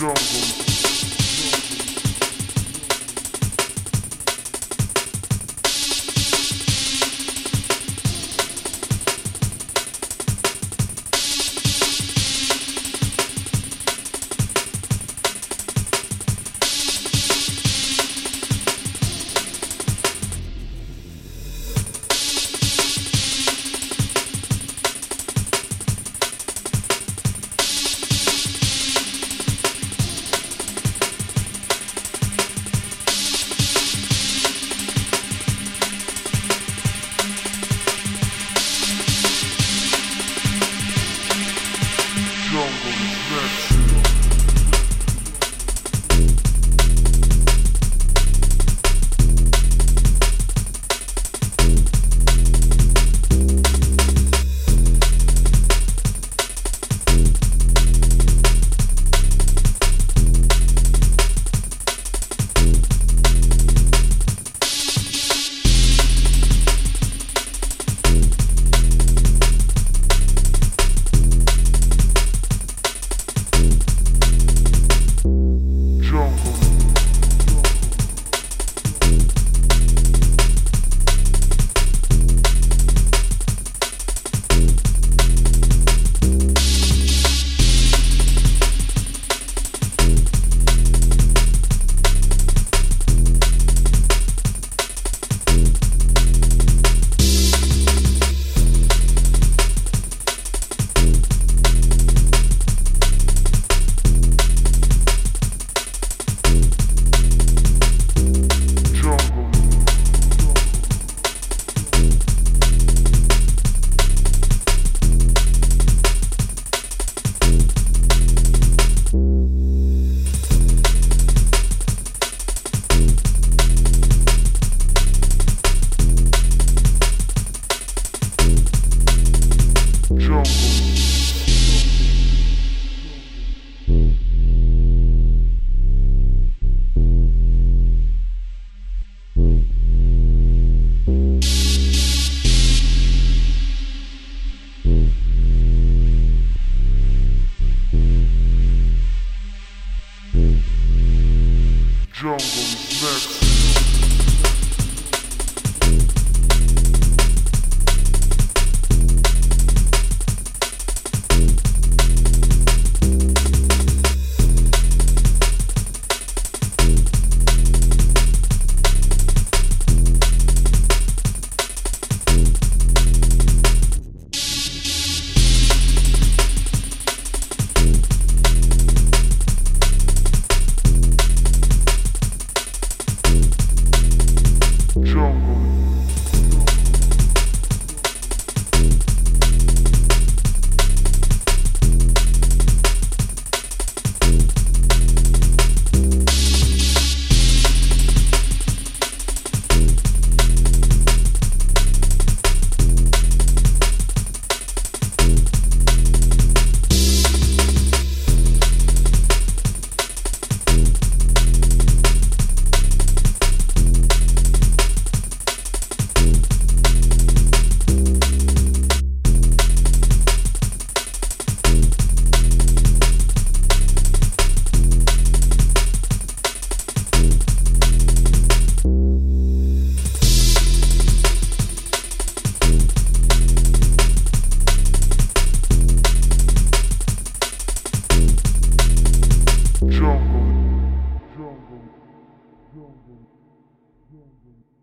Jungle. Jungle. Gilbert